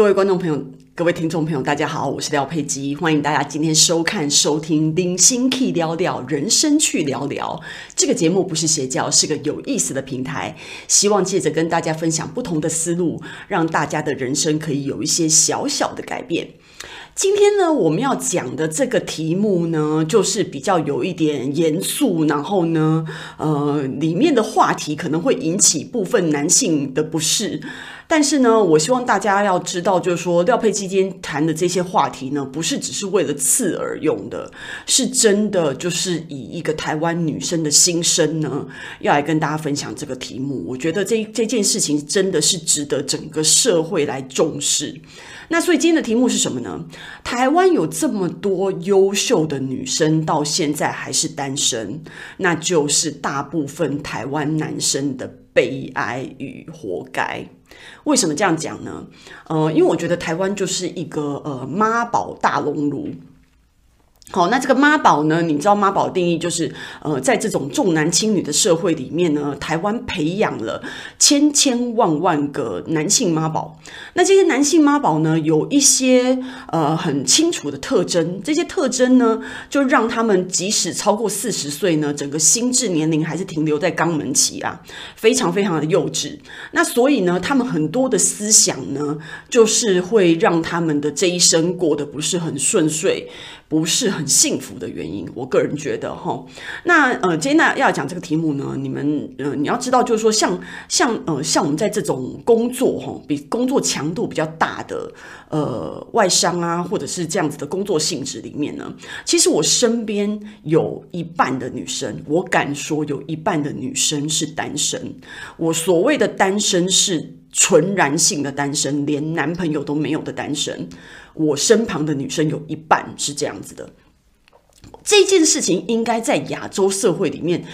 各位观众朋友，各位听众朋友，大家好，我是廖佩基，欢迎大家今天收看、收听《零星 K 聊聊人生去聊聊》这个节目，不是邪教，是个有意思的平台，希望借着跟大家分享不同的思路，让大家的人生可以有一些小小的改变。今天呢，我们要讲的这个题目呢，就是比较有一点严肃，然后呢，呃，里面的话题可能会引起部分男性的不适。但是呢，我希望大家要知道，就是说廖佩基今天谈的这些话题呢，不是只是为了刺耳用的，是真的就是以一个台湾女生的心声呢，要来跟大家分享这个题目。我觉得这这件事情真的是值得整个社会来重视。那所以今天的题目是什么呢？台湾有这么多优秀的女生，到现在还是单身，那就是大部分台湾男生的悲哀与活该。为什么这样讲呢？呃，因为我觉得台湾就是一个呃妈宝大熔炉。好，那这个妈宝呢？你知道妈宝定义就是，呃，在这种重男轻女的社会里面呢，台湾培养了千千万万个男性妈宝。那这些男性妈宝呢，有一些呃很清楚的特征，这些特征呢，就让他们即使超过四十岁呢，整个心智年龄还是停留在肛门期啊，非常非常的幼稚。那所以呢，他们很多的思想呢，就是会让他们的这一生过得不是很顺遂。不是很幸福的原因，我个人觉得哈。那呃，今天要讲这个题目呢，你们呃，你要知道，就是说像像呃，像我们在这种工作哈，比工作强度比较大的呃外商啊，或者是这样子的工作性质里面呢，其实我身边有一半的女生，我敢说有一半的女生是单身。我所谓的单身是纯然性的单身，连男朋友都没有的单身。我身旁的女生有一半是这样子的。这件事情应该在亚洲社会里面，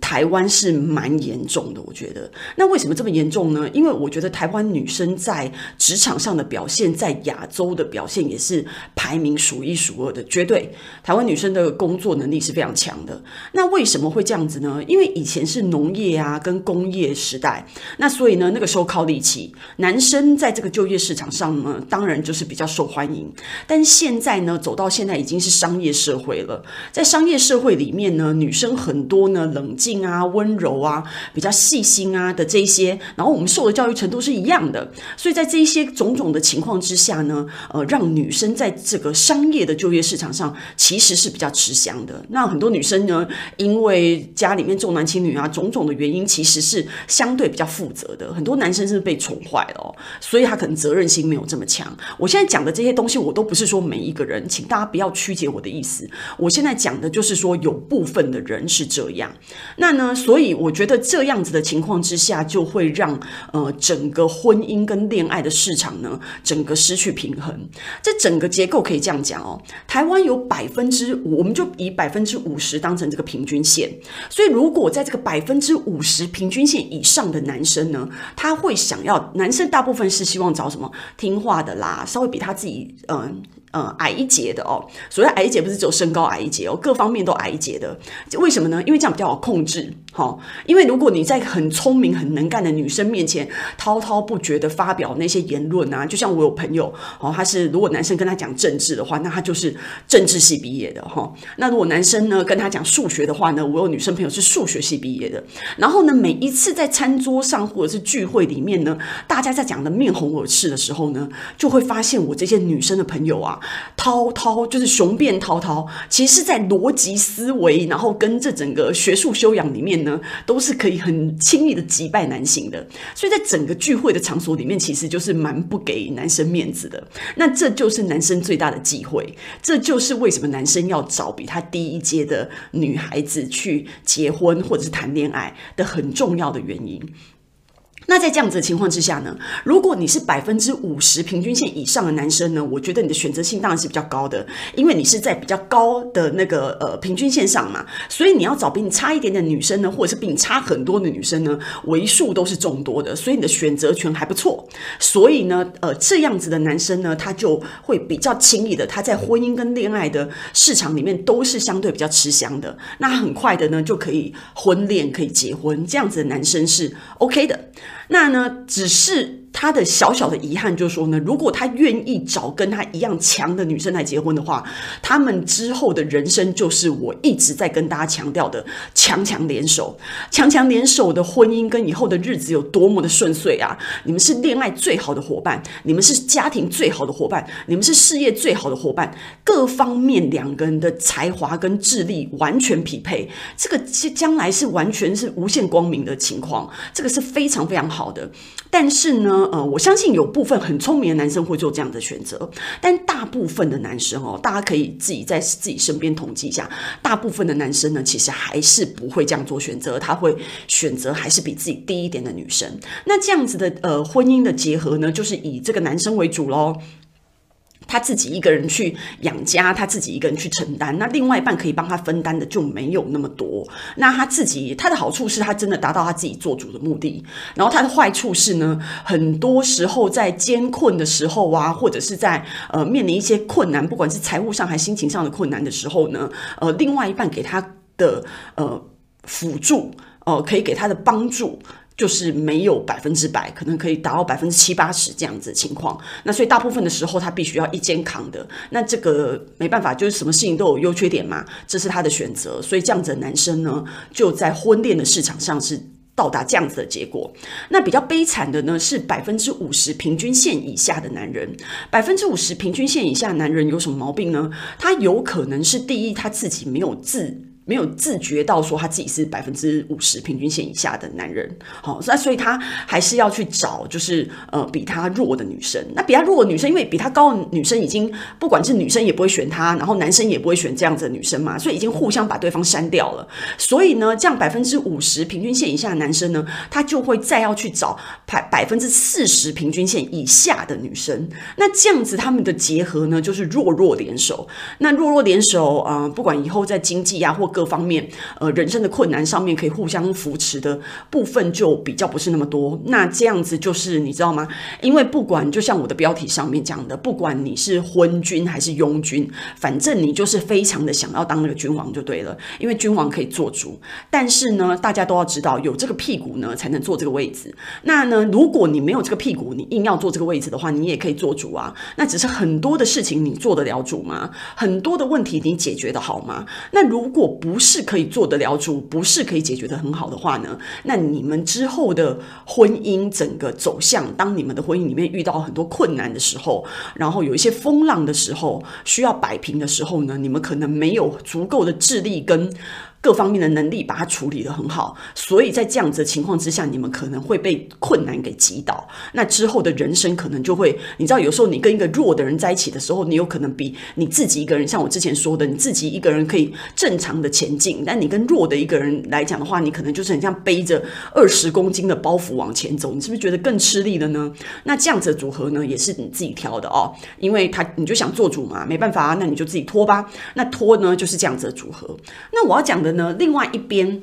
台湾是蛮严重的。我觉得，那为什么这么严重呢？因为我觉得台湾女生在职场上的表现，在亚洲的表现也是排名数一数二的。绝对，台湾女生的工作能力是非常强的。那为什么会这样子呢？因为以前是农业啊跟工业时代，那所以呢，那个时候靠力气，男生在这个就业市场上呢，当然就是比较受欢迎。但现在呢，走到现在已经是商业社会了。在商业社会里面呢，女生很多呢，冷静啊、温柔啊、比较细心啊的这些，然后我们受的教育程度是一样的，所以在这一些种种的情况之下呢，呃，让女生在这个商业的就业市场上其实是比较吃香的。那很多女生呢，因为家里面重男轻女啊，种种的原因，其实是相对比较负责的。很多男生是被宠坏了哦，所以他可能责任心没有这么强。我现在讲的这些东西，我都不是说每一个人，请大家不要曲解我的意思。我现现在讲的就是说，有部分的人是这样，那呢，所以我觉得这样子的情况之下，就会让呃整个婚姻跟恋爱的市场呢，整个失去平衡。这整个结构可以这样讲哦，台湾有百分之五，我们就以百分之五十当成这个平均线。所以如果在这个百分之五十平均线以上的男生呢，他会想要，男生大部分是希望找什么听话的啦，稍微比他自己嗯。嗯，矮一截的哦。所谓矮一截，不是只有身高矮一截哦，各方面都矮一截的。为什么呢？因为这样比较好控制。好，因为如果你在很聪明、很能干的女生面前滔滔不绝的发表那些言论啊，就像我有朋友哦，他是如果男生跟他讲政治的话，那他就是政治系毕业的哈。那如果男生呢跟他讲数学的话呢，我有女生朋友是数学系毕业的。然后呢，每一次在餐桌上或者是聚会里面呢，大家在讲的面红耳赤的时候呢，就会发现我这些女生的朋友啊。滔滔就是雄辩滔滔，其实是在逻辑思维，然后跟这整个学术修养里面呢，都是可以很轻易的击败男性的。所以在整个聚会的场所里面，其实就是蛮不给男生面子的。那这就是男生最大的忌讳，这就是为什么男生要找比他低一阶的女孩子去结婚或者是谈恋爱的很重要的原因。那在这样子的情况之下呢，如果你是百分之五十平均线以上的男生呢，我觉得你的选择性当然是比较高的，因为你是在比较高的那个呃平均线上嘛，所以你要找比你差一点点的女生呢，或者是比你差很多的女生呢，为数都是众多的，所以你的选择权还不错。所以呢，呃，这样子的男生呢，他就会比较轻易的，他在婚姻跟恋爱的市场里面都是相对比较吃香的，那很快的呢就可以婚恋，可以结婚，这样子的男生是 OK 的。那呢，只是他的小小的遗憾就是说呢，如果他愿意找跟他一样强的女生来结婚的话，他们之后的人生就是我一直在跟大家强调的强强联手，强强联手的婚姻跟以后的日子有多么的顺遂啊！你们是恋爱最好的伙伴，你们是家庭最好的伙伴，你们是事业最好的伙伴，各方面两个人的才华跟智力完全匹配，这个将来是完全是无限光明的情况，这个是非常非常好的。但是呢，呃，我相信有部分很聪明的男生会做这样的选择，但大部分的男生哦，大家可以自己在自己身边统计一下，大部分的男生呢，其实还是不会这样做选择，他会选择还是比自己低一点的女生。那这样子的呃婚姻的结合呢，就是以这个男生为主喽。他自己一个人去养家，他自己一个人去承担，那另外一半可以帮他分担的就没有那么多。那他自己他的好处是他真的达到他自己做主的目的，然后他的坏处是呢，很多时候在艰困的时候啊，或者是在呃面临一些困难，不管是财务上还是心情上的困难的时候呢，呃，另外一半给他的呃辅助，呃，可以给他的帮助。就是没有百分之百，可能可以达到百分之七八十这样子的情况。那所以大部分的时候，他必须要一肩扛的。那这个没办法，就是什么事情都有优缺点嘛，这是他的选择。所以这样子的男生呢，就在婚恋的市场上是到达这样子的结果。那比较悲惨的呢，是百分之五十平均线以下的男人。百分之五十平均线以下的男人有什么毛病呢？他有可能是第一，他自己没有自。没有自觉到说他自己是百分之五十平均线以下的男人，好，那所以他还是要去找就是呃比他弱的女生。那比他弱的女生，因为比他高的女生已经不管是女生也不会选他，然后男生也不会选这样子的女生嘛，所以已经互相把对方删掉了。所以呢，这样百分之五十平均线以下的男生呢，他就会再要去找百百分之四十平均线以下的女生。那这样子他们的结合呢，就是弱弱联手。那弱弱联手啊、不管以后在经济啊或各各方面，呃，人生的困难上面可以互相扶持的部分就比较不是那么多。那这样子就是你知道吗？因为不管就像我的标题上面讲的，不管你是昏君还是庸君，反正你就是非常的想要当那个君王就对了。因为君王可以做主，但是呢，大家都要知道，有这个屁股呢才能坐这个位置。那呢，如果你没有这个屁股，你硬要坐这个位置的话，你也可以做主啊。那只是很多的事情你做得了主吗？很多的问题你解决得好吗？那如果不不是可以做得了主，不是可以解决的很好的话呢，那你们之后的婚姻整个走向，当你们的婚姻里面遇到很多困难的时候，然后有一些风浪的时候，需要摆平的时候呢，你们可能没有足够的智力跟。各方面的能力把它处理得很好，所以在这样子的情况之下，你们可能会被困难给击倒。那之后的人生可能就会，你知道，有时候你跟一个弱的人在一起的时候，你有可能比你自己一个人，像我之前说的，你自己一个人可以正常的前进，但你跟弱的一个人来讲的话，你可能就是很像背着二十公斤的包袱往前走，你是不是觉得更吃力了呢？那这样子的组合呢，也是你自己挑的哦，因为他你就想做主嘛，没办法，那你就自己拖吧。那拖呢，就是这样子的组合。那我要讲的的。呢，另外一边。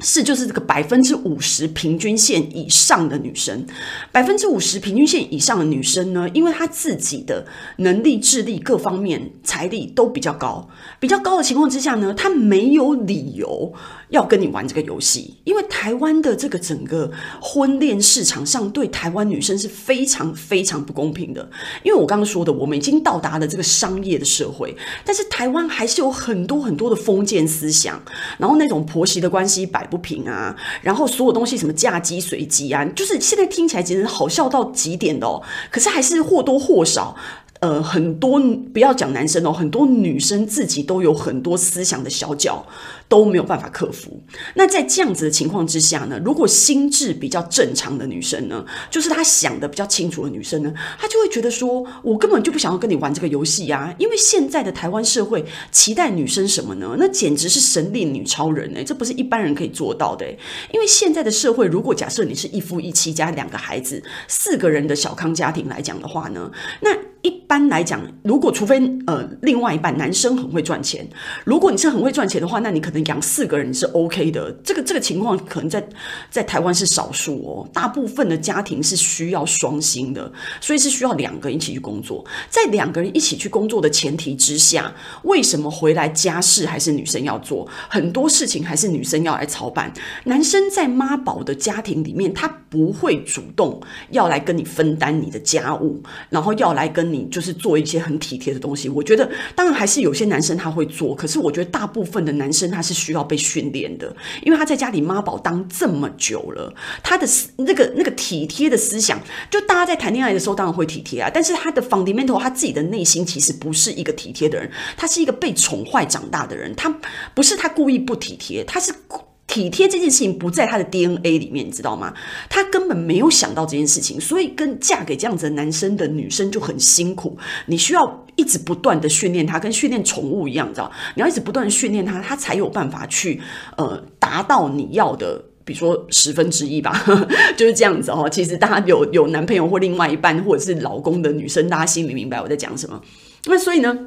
是，就是这个百分之五十平均线以上的女生，百分之五十平均线以上的女生呢，因为她自己的能力、智力各方面、财力都比较高，比较高的情况之下呢，她没有理由要跟你玩这个游戏，因为台湾的这个整个婚恋市场上对台湾女生是非常非常不公平的，因为我刚刚说的，我们已经到达了这个商业的社会，但是台湾还是有很多很多的封建思想，然后那种婆媳的关系摆不平啊，然后所有东西什么嫁鸡随鸡啊，就是现在听起来简直好笑到极点的哦。可是还是或多或少，呃，很多不要讲男生哦，很多女生自己都有很多思想的小角。都没有办法克服。那在这样子的情况之下呢，如果心智比较正常的女生呢，就是她想的比较清楚的女生呢，她就会觉得说，我根本就不想要跟你玩这个游戏啊！因为现在的台湾社会期待女生什么呢？那简直是神力女超人哎，这不是一般人可以做到的。因为现在的社会，如果假设你是一夫一妻加两个孩子，四个人的小康家庭来讲的话呢，那一般来讲，如果除非呃另外一半男生很会赚钱，如果你是很会赚钱的话，那你可能养四个人是 OK 的。这个这个情况可能在在台湾是少数哦，大部分的家庭是需要双薪的，所以是需要两个人一起去工作。在两个人一起去工作的前提之下，为什么回来家事还是女生要做？很多事情还是女生要来操办。男生在妈宝的家庭里面，他不会主动要来跟你分担你的家务，然后要来跟你就是做一些很体贴的东西。我觉得，当然还是有些男生他会做，可是我觉得大部分的男生他是需要被训练的，因为他在家里妈宝当这么久了，他的那个那个体贴的思想，就大家在谈恋爱的时候当然会体贴啊，但是他的 fundamental 他自己的内心其实不是一个体贴的人，他是一个被宠坏长大的人，他不是他故意不体贴，他是。体贴这件事情不在他的 DNA 里面，你知道吗？他根本没有想到这件事情，所以跟嫁给这样子的男生的女生就很辛苦。你需要一直不断的训练他，跟训练宠物一样，你知道？你要一直不断的训练他，他才有办法去呃达到你要的，比如说十分之一吧，就是这样子哦。其实大家有有男朋友或另外一半或者是老公的女生，大家心里明白我在讲什么。那所以呢？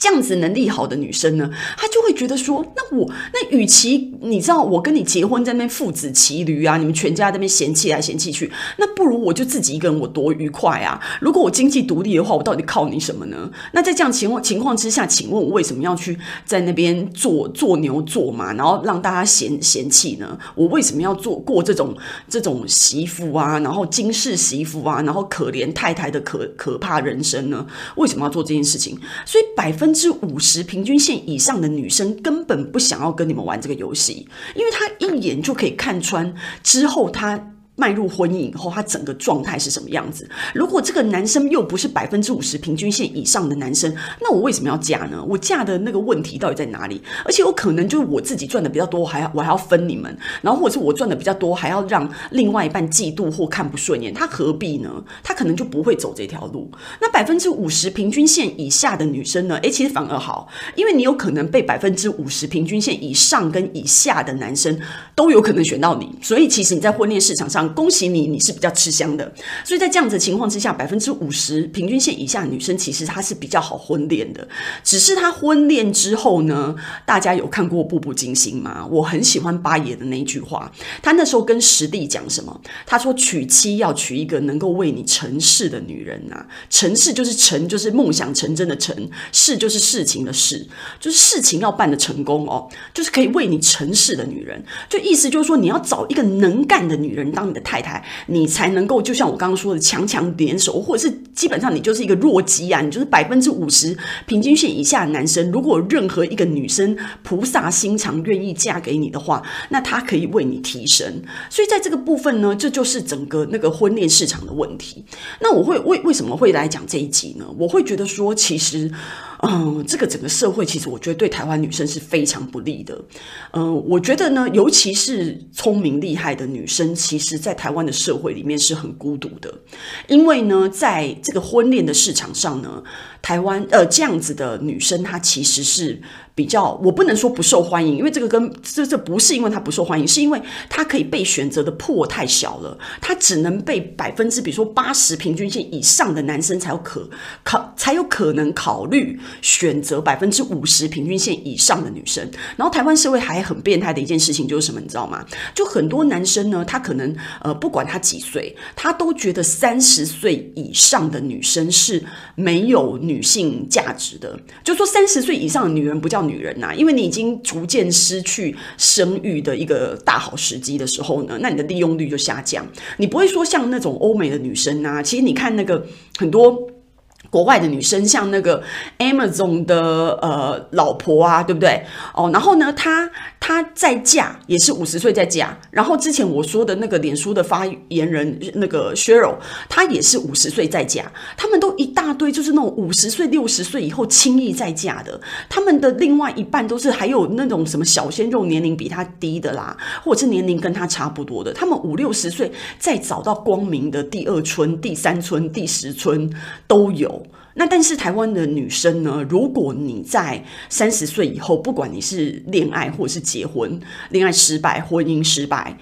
这样子能力好的女生呢，她就会觉得说，那我那与其你知道我跟你结婚在那边父子骑驴啊，你们全家在那边嫌弃来嫌弃去，那不如我就自己一个人，我多愉快啊！如果我经济独立的话，我到底靠你什么呢？那在这样情况情况之下，请问我为什么要去在那边做做牛做马，然后让大家嫌嫌弃呢？我为什么要做过这种这种媳妇啊，然后惊世媳妇啊，然后可怜太太的可可怕人生呢？为什么要做这件事情？所以百分。之五十平均线以上的女生根本不想要跟你们玩这个游戏，因为她一眼就可以看穿之后她。迈入婚姻以后，他整个状态是什么样子？如果这个男生又不是百分之五十平均线以上的男生，那我为什么要嫁呢？我嫁的那个问题到底在哪里？而且我可能就是我自己赚的比较多，还要我还要分你们，然后或者是我赚的比较多，还要让另外一半嫉妒或看不顺眼，他何必呢？他可能就不会走这条路。那百分之五十平均线以下的女生呢？诶，其实反而好，因为你有可能被百分之五十平均线以上跟以下的男生都有可能选到你，所以其实你在婚恋市场上。恭喜你，你是比较吃香的。所以在这样子情况之下，百分之五十平均线以下女生，其实她是比较好婚恋的。只是她婚恋之后呢，大家有看过《步步惊心》吗？我很喜欢八爷的那一句话，他那时候跟实弟讲什么？他说：“娶妻要娶一个能够为你成事的女人呐、啊，成事就是成，就是梦想成真的成，事就是事情的事，就是事情要办得成功哦，就是可以为你成事的女人。就意思就是说，你要找一个能干的女人当你的。”太太，你才能够就像我刚刚说的强强联手，或者是基本上你就是一个弱鸡啊，你就是百分之五十平均线以下的男生。如果任何一个女生菩萨心肠愿意嫁给你的话，那她可以为你提升。所以在这个部分呢，这就是整个那个婚恋市场的问题。那我会为为什么会来讲这一集呢？我会觉得说，其实。嗯，这个整个社会其实我觉得对台湾女生是非常不利的。嗯，我觉得呢，尤其是聪明厉害的女生，其实在台湾的社会里面是很孤独的，因为呢，在这个婚恋的市场上呢，台湾呃这样子的女生她其实是。比较，我不能说不受欢迎，因为这个跟这这不是因为他不受欢迎，是因为他可以被选择的破太小了，他只能被百分之比如说八十平均线以上的男生才有可考才有可能考虑选择百分之五十平均线以上的女生。然后台湾社会还很变态的一件事情就是什么，你知道吗？就很多男生呢，他可能呃不管他几岁，他都觉得三十岁以上的女生是没有女性价值的，就说三十岁以上的女人不叫。女人呐、因为你已经逐渐失去生育的一个大好时机的时候呢，那你的利用率就下降。你不会说像那种欧美的女生呐，其实你看那个很多。国外的女生像那个 Amazon 的呃老婆啊，对不对？哦，然后呢，她她再嫁也是五十岁再嫁。然后之前我说的那个脸书的发言人那个 Sheryl，她也是五十岁再嫁。他们都一大堆，就是那种五十岁、六十岁以后轻易再嫁的。他们的另外一半都是还有那种什么小鲜肉，年龄比他低的啦，或者是年龄跟他差不多的。他们五六十岁再找到光明的第二春、第三春、第十春都有。那但是台湾的女生呢？如果你在三十岁以后，不管你是恋爱或者是结婚，恋爱失败、婚姻失败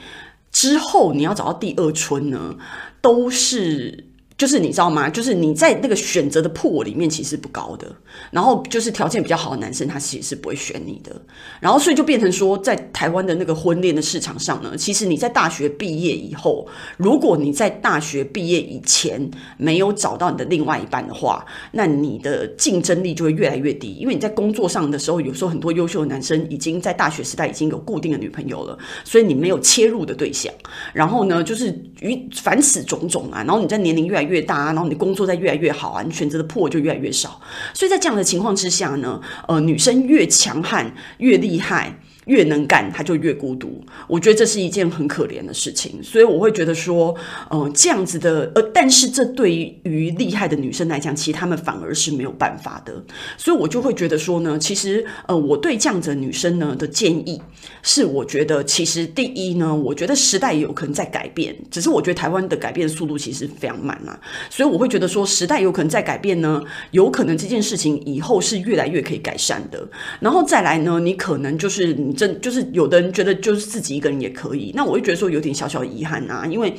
之后，你要找到第二春呢，都是就是你知道吗？就是你在那个选择的 pool 里面其实不高的，然后就是条件比较好的男生，他其实是不会选你的。然后所以就变成说，在台湾的那个婚恋的市场上呢，其实你在大学毕业以后，如果你在大学毕业以前没有找到你的另外一半的话，那你的竞争力就会越来越低。因为你在工作上的时候，有时候很多优秀的男生已经在大学时代已经有固定的女朋友了，所以你没有切入的对象。然后呢，就是与凡此种种啊，然后你在年龄越来越越大，然后你工作在越来越好啊，你选择的破就越来越少，所以在这样的情况之下呢，呃，女生越强悍越厉害。越能干，她就越孤独。我觉得这是一件很可怜的事情，所以我会觉得说，呃，这样子的，呃，但是这对于厉害的女生来讲，其实她们反而是没有办法的。所以我就会觉得说呢，其实，呃，我对这样子的女生呢的建议是，我觉得其实第一呢，我觉得时代有可能在改变，只是我觉得台湾的改变速度其实非常慢啊所以我会觉得说，时代有可能在改变呢，有可能这件事情以后是越来越可以改善的。然后再来呢，你可能就是你。真就是有的人觉得就是自己一个人也可以，那我会觉得说有点小小遗憾啊，因为。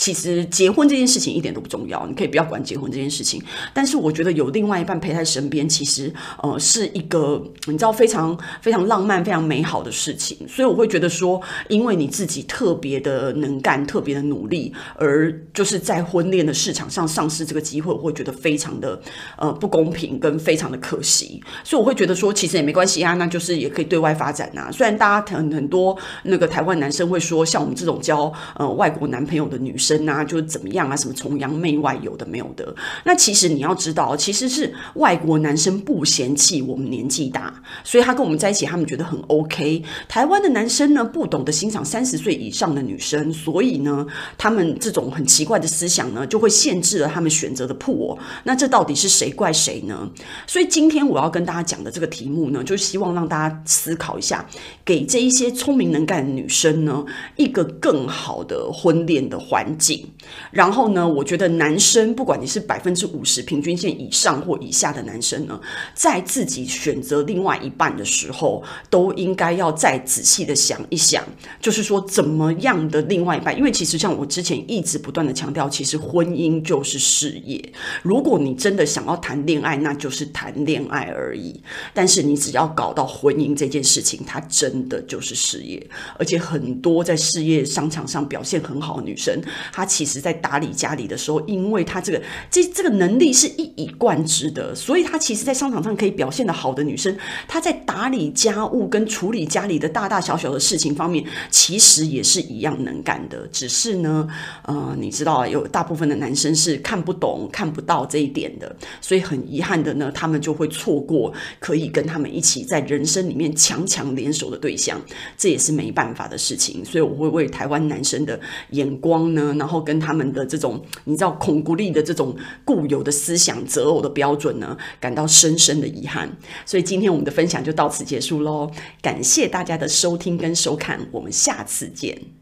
其实结婚这件事情一点都不重要，你可以不要管结婚这件事情。但是我觉得有另外一半陪在身边，其实呃是一个你知道非常非常浪漫、非常美好的事情。所以我会觉得说，因为你自己特别的能干、特别的努力，而就是在婚恋的市场上丧失这个机会，我会觉得非常的呃不公平跟非常的可惜。所以我会觉得说，其实也没关系啊，那就是也可以对外发展啊。虽然大家很很多那个台湾男生会说，像我们这种交呃外国男朋友的女生。生啊，就是怎么样啊？什么崇洋媚外，有的没有的。那其实你要知道，其实是外国男生不嫌弃我们年纪大，所以他跟我们在一起，他们觉得很 OK。台湾的男生呢，不懂得欣赏三十岁以上的女生，所以呢，他们这种很奇怪的思想呢，就会限制了他们选择的 pool。那这到底是谁怪谁呢？所以今天我要跟大家讲的这个题目呢，就是希望让大家思考一下，给这一些聪明能干的女生呢，一个更好的婚恋的环境。然后呢，我觉得男生不管你是百分之五十平均线以上或以下的男生呢，在自己选择另外一半的时候，都应该要再仔细的想一想，就是说怎么样的另外一半。因为其实像我之前一直不断的强调，其实婚姻就是事业。如果你真的想要谈恋爱，那就是谈恋爱而已。但是你只要搞到婚姻这件事情，它真的就是事业。而且很多在事业商场上表现很好的女生。他其实，在打理家里的时候，因为他这个这这个能力是一以贯之的，所以他其实，在商场上可以表现得好的女生，她在打理家务跟处理家里的大大小小的事情方面，其实也是一样能干的。只是呢，呃，你知道，有大部分的男生是看不懂、看不到这一点的，所以很遗憾的呢，他们就会错过可以跟他们一起在人生里面强强联手的对象，这也是没办法的事情。所以我会为台湾男生的眼光呢。然后跟他们的这种你知道孔古力的这种固有的思想择偶的标准呢，感到深深的遗憾。所以今天我们的分享就到此结束喽，感谢大家的收听跟收看，我们下次见。